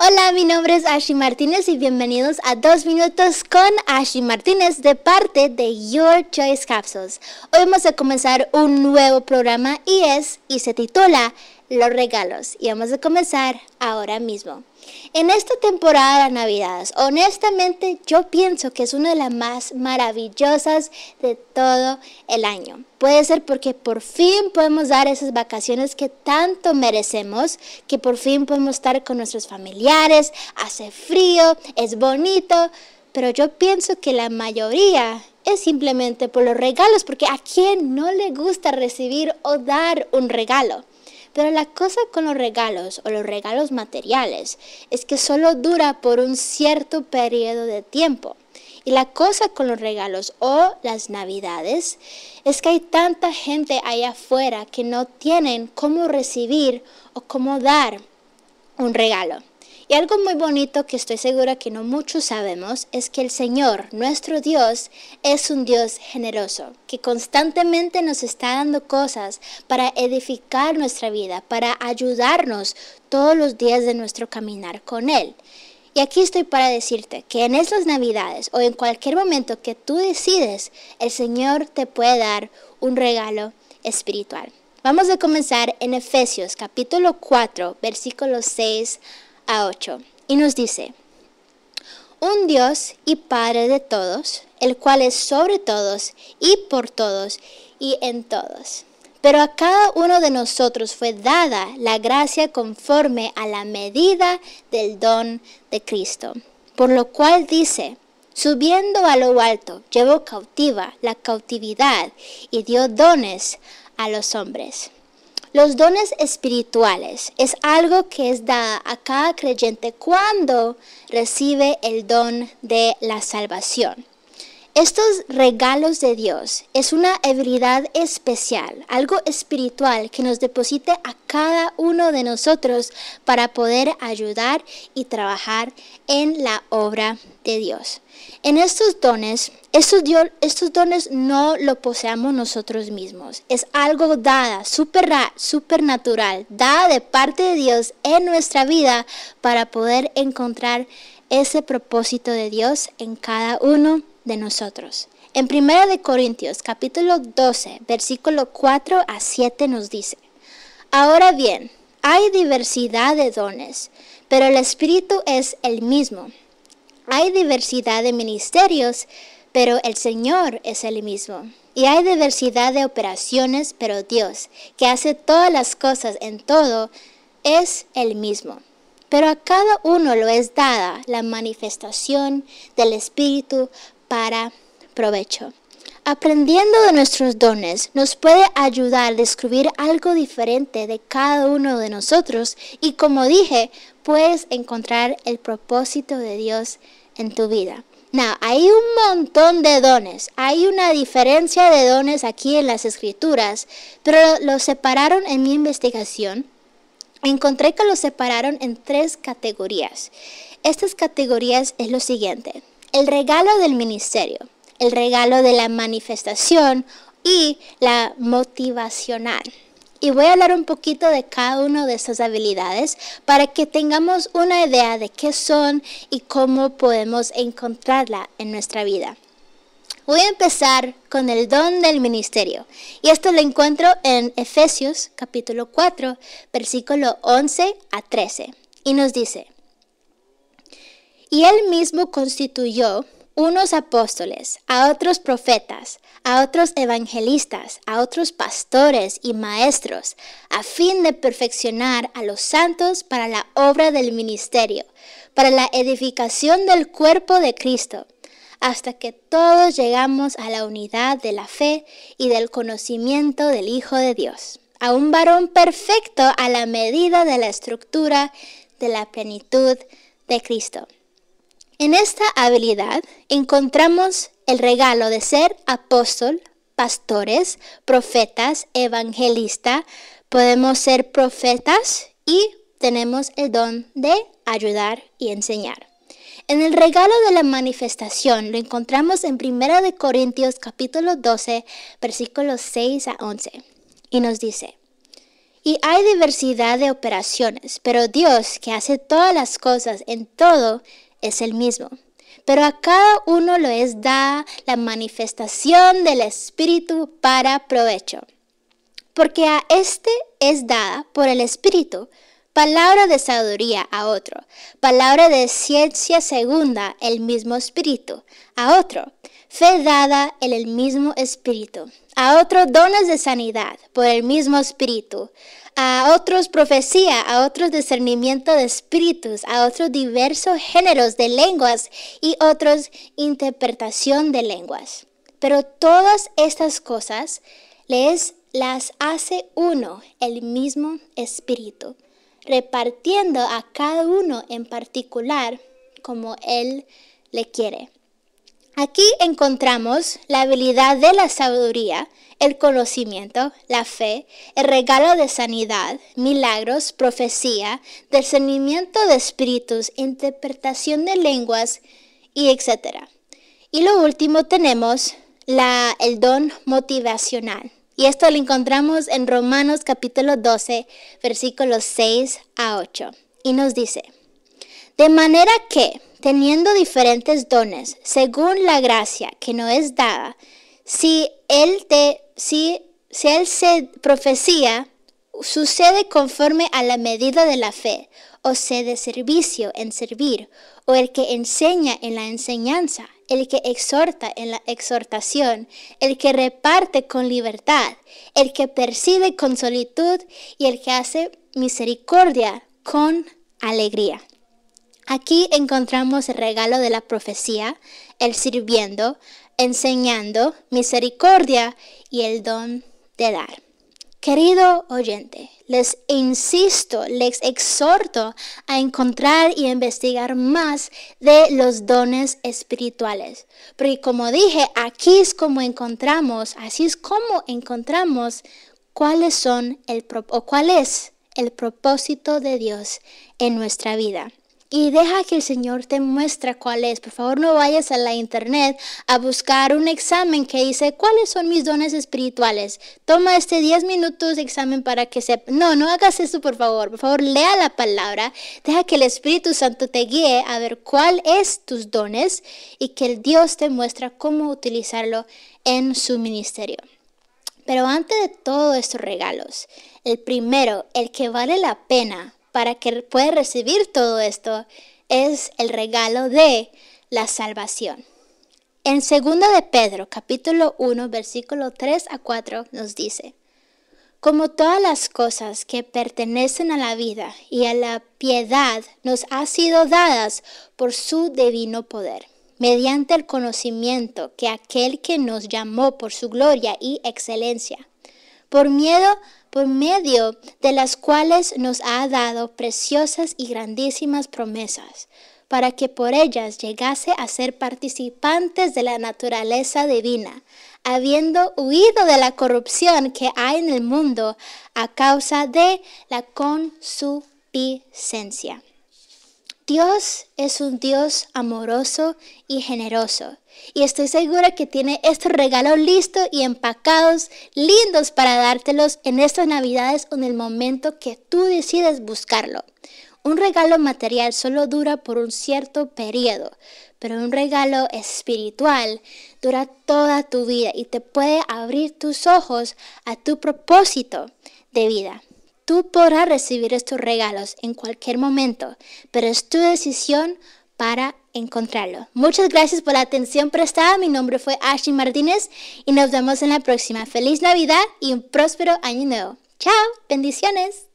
Hola, mi nombre es Ashley Martínez y bienvenidos a Dos Minutos con Ashley Martínez de parte de Your Choice Capsules. Hoy vamos a comenzar un nuevo programa y es y se titula Los regalos y vamos a comenzar ahora mismo. En esta temporada de Navidades, honestamente yo pienso que es una de las más maravillosas de todo el año. Puede ser porque por fin podemos dar esas vacaciones que tanto merecemos, que por fin podemos estar con nuestros familiares, hace frío, es bonito, pero yo pienso que la mayoría es simplemente por los regalos, porque a quién no le gusta recibir o dar un regalo. Pero la cosa con los regalos o los regalos materiales es que solo dura por un cierto periodo de tiempo. Y la cosa con los regalos o las navidades es que hay tanta gente allá afuera que no tienen cómo recibir o cómo dar un regalo. Y algo muy bonito que estoy segura que no muchos sabemos es que el Señor, nuestro Dios, es un Dios generoso, que constantemente nos está dando cosas para edificar nuestra vida, para ayudarnos todos los días de nuestro caminar con Él. Y aquí estoy para decirte que en estas navidades o en cualquier momento que tú decides, el Señor te puede dar un regalo espiritual. Vamos a comenzar en Efesios capítulo 4, versículos 6 a 8. Y nos dice, un Dios y Padre de todos, el cual es sobre todos y por todos y en todos. Pero a cada uno de nosotros fue dada la gracia conforme a la medida del don de Cristo. Por lo cual dice, subiendo a lo alto, llevó cautiva la cautividad y dio dones a los hombres. Los dones espirituales es algo que es dada a cada creyente cuando recibe el don de la salvación. Estos regalos de Dios es una habilidad especial, algo espiritual que nos deposite a cada uno de nosotros para poder ayudar y trabajar en la obra de Dios. En estos dones, estos, dones no lo poseamos nosotros mismos. Es algo dada, super, supernatural, dada de parte de Dios en nuestra vida para poder encontrar ese propósito de Dios en cada uno de nosotros. En 1 de Corintios capítulo 12, versículo 4 a 7 nos dice, Ahora bien, hay diversidad de dones, pero el Espíritu es el mismo. Hay diversidad de ministerios, pero el Señor es el mismo. Y hay diversidad de operaciones, pero Dios, que hace todas las cosas en todo, es el mismo. Pero a cada uno lo es dada la manifestación del Espíritu para provecho. Aprendiendo de nuestros dones nos puede ayudar a descubrir algo diferente de cada uno de nosotros y como dije, puedes encontrar el propósito de Dios en tu vida. Now, hay un montón de dones. Hay una diferencia de dones aquí en las escrituras, pero los separaron en mi investigación. Encontré que los separaron en tres categorías. Estas categorías es lo siguiente el regalo del ministerio, el regalo de la manifestación y la motivacional. Y voy a hablar un poquito de cada una de esas habilidades para que tengamos una idea de qué son y cómo podemos encontrarla en nuestra vida. Voy a empezar con el don del ministerio. Y esto lo encuentro en Efesios capítulo 4, versículo 11 a 13. Y nos dice, y él mismo constituyó unos apóstoles, a otros profetas, a otros evangelistas, a otros pastores y maestros, a fin de perfeccionar a los santos para la obra del ministerio, para la edificación del cuerpo de Cristo, hasta que todos llegamos a la unidad de la fe y del conocimiento del Hijo de Dios, a un varón perfecto a la medida de la estructura de la plenitud de Cristo en esta habilidad encontramos el regalo de ser apóstol, pastores, profetas, evangelista. Podemos ser profetas y tenemos el don de ayudar y enseñar. En el regalo de la manifestación lo encontramos en 1 de Corintios capítulo 12, versículos 6 a 11. Y nos dice, Y hay diversidad de operaciones, pero Dios, que hace todas las cosas en todo, es el mismo. Pero a cada uno lo es dada la manifestación del Espíritu para provecho. Porque a este es dada por el Espíritu palabra de sabiduría a otro, palabra de ciencia segunda el mismo Espíritu a otro, fe dada en el mismo Espíritu, a otro dones de sanidad por el mismo Espíritu, a otros profecía, a otros discernimiento de espíritus, a otros diversos géneros de lenguas y otros interpretación de lenguas. Pero todas estas cosas les las hace uno, el mismo Espíritu, repartiendo a cada uno en particular como Él le quiere. Aquí encontramos la habilidad de la sabiduría, el conocimiento, la fe, el regalo de sanidad, milagros, profecía, discernimiento de espíritus, interpretación de lenguas y etc. Y lo último tenemos el don motivacional. Y esto lo encontramos en Romanos capítulo 12, versículos 6 a 8. Y nos dice, de manera que, teniendo diferentes dones, según la gracia que no es dada, si él, te, si, si él se profecía, sucede conforme a la medida de la fe, o sea, de servicio en servir, o el que enseña en la enseñanza, el que exhorta en la exhortación, el que reparte con libertad, el que percibe con solitud y el que hace misericordia con alegría. Aquí encontramos el regalo de la profecía, el sirviendo, enseñando, misericordia y el don de dar. Querido oyente, les insisto, les exhorto a encontrar y investigar más de los dones espirituales. Porque como dije, aquí es como encontramos, así es como encontramos cuáles son el o cuál es el propósito de Dios en nuestra vida y deja que el Señor te muestre cuál es. Por favor, no vayas a la internet a buscar un examen que dice cuáles son mis dones espirituales. Toma este 10 minutos de examen para que sepa. No, no hagas eso, por favor. Por favor, lea la palabra. Deja que el Espíritu Santo te guíe a ver cuál es tus dones y que el Dios te muestre cómo utilizarlo en su ministerio. Pero antes de todos estos regalos, el primero, el que vale la pena para que pueda recibir todo esto es el regalo de la salvación. En 2 de Pedro, capítulo 1, versículo 3 a 4 nos dice, como todas las cosas que pertenecen a la vida y a la piedad nos han sido dadas por su divino poder, mediante el conocimiento que aquel que nos llamó por su gloria y excelencia, por miedo por medio de las cuales nos ha dado preciosas y grandísimas promesas, para que por ellas llegase a ser participantes de la naturaleza divina, habiendo huido de la corrupción que hay en el mundo a causa de la consuficiencia. Dios es un Dios amoroso y generoso. Y estoy segura que tiene estos regalos listos y empacados, lindos para dártelos en estas navidades o en el momento que tú decides buscarlo. Un regalo material solo dura por un cierto periodo, pero un regalo espiritual dura toda tu vida y te puede abrir tus ojos a tu propósito de vida. Tú podrás recibir estos regalos en cualquier momento, pero es tu decisión para encontrarlo. Muchas gracias por la atención prestada. Mi nombre fue Ashley Martínez y nos vemos en la próxima. Feliz Navidad y un próspero año nuevo. Chao, bendiciones.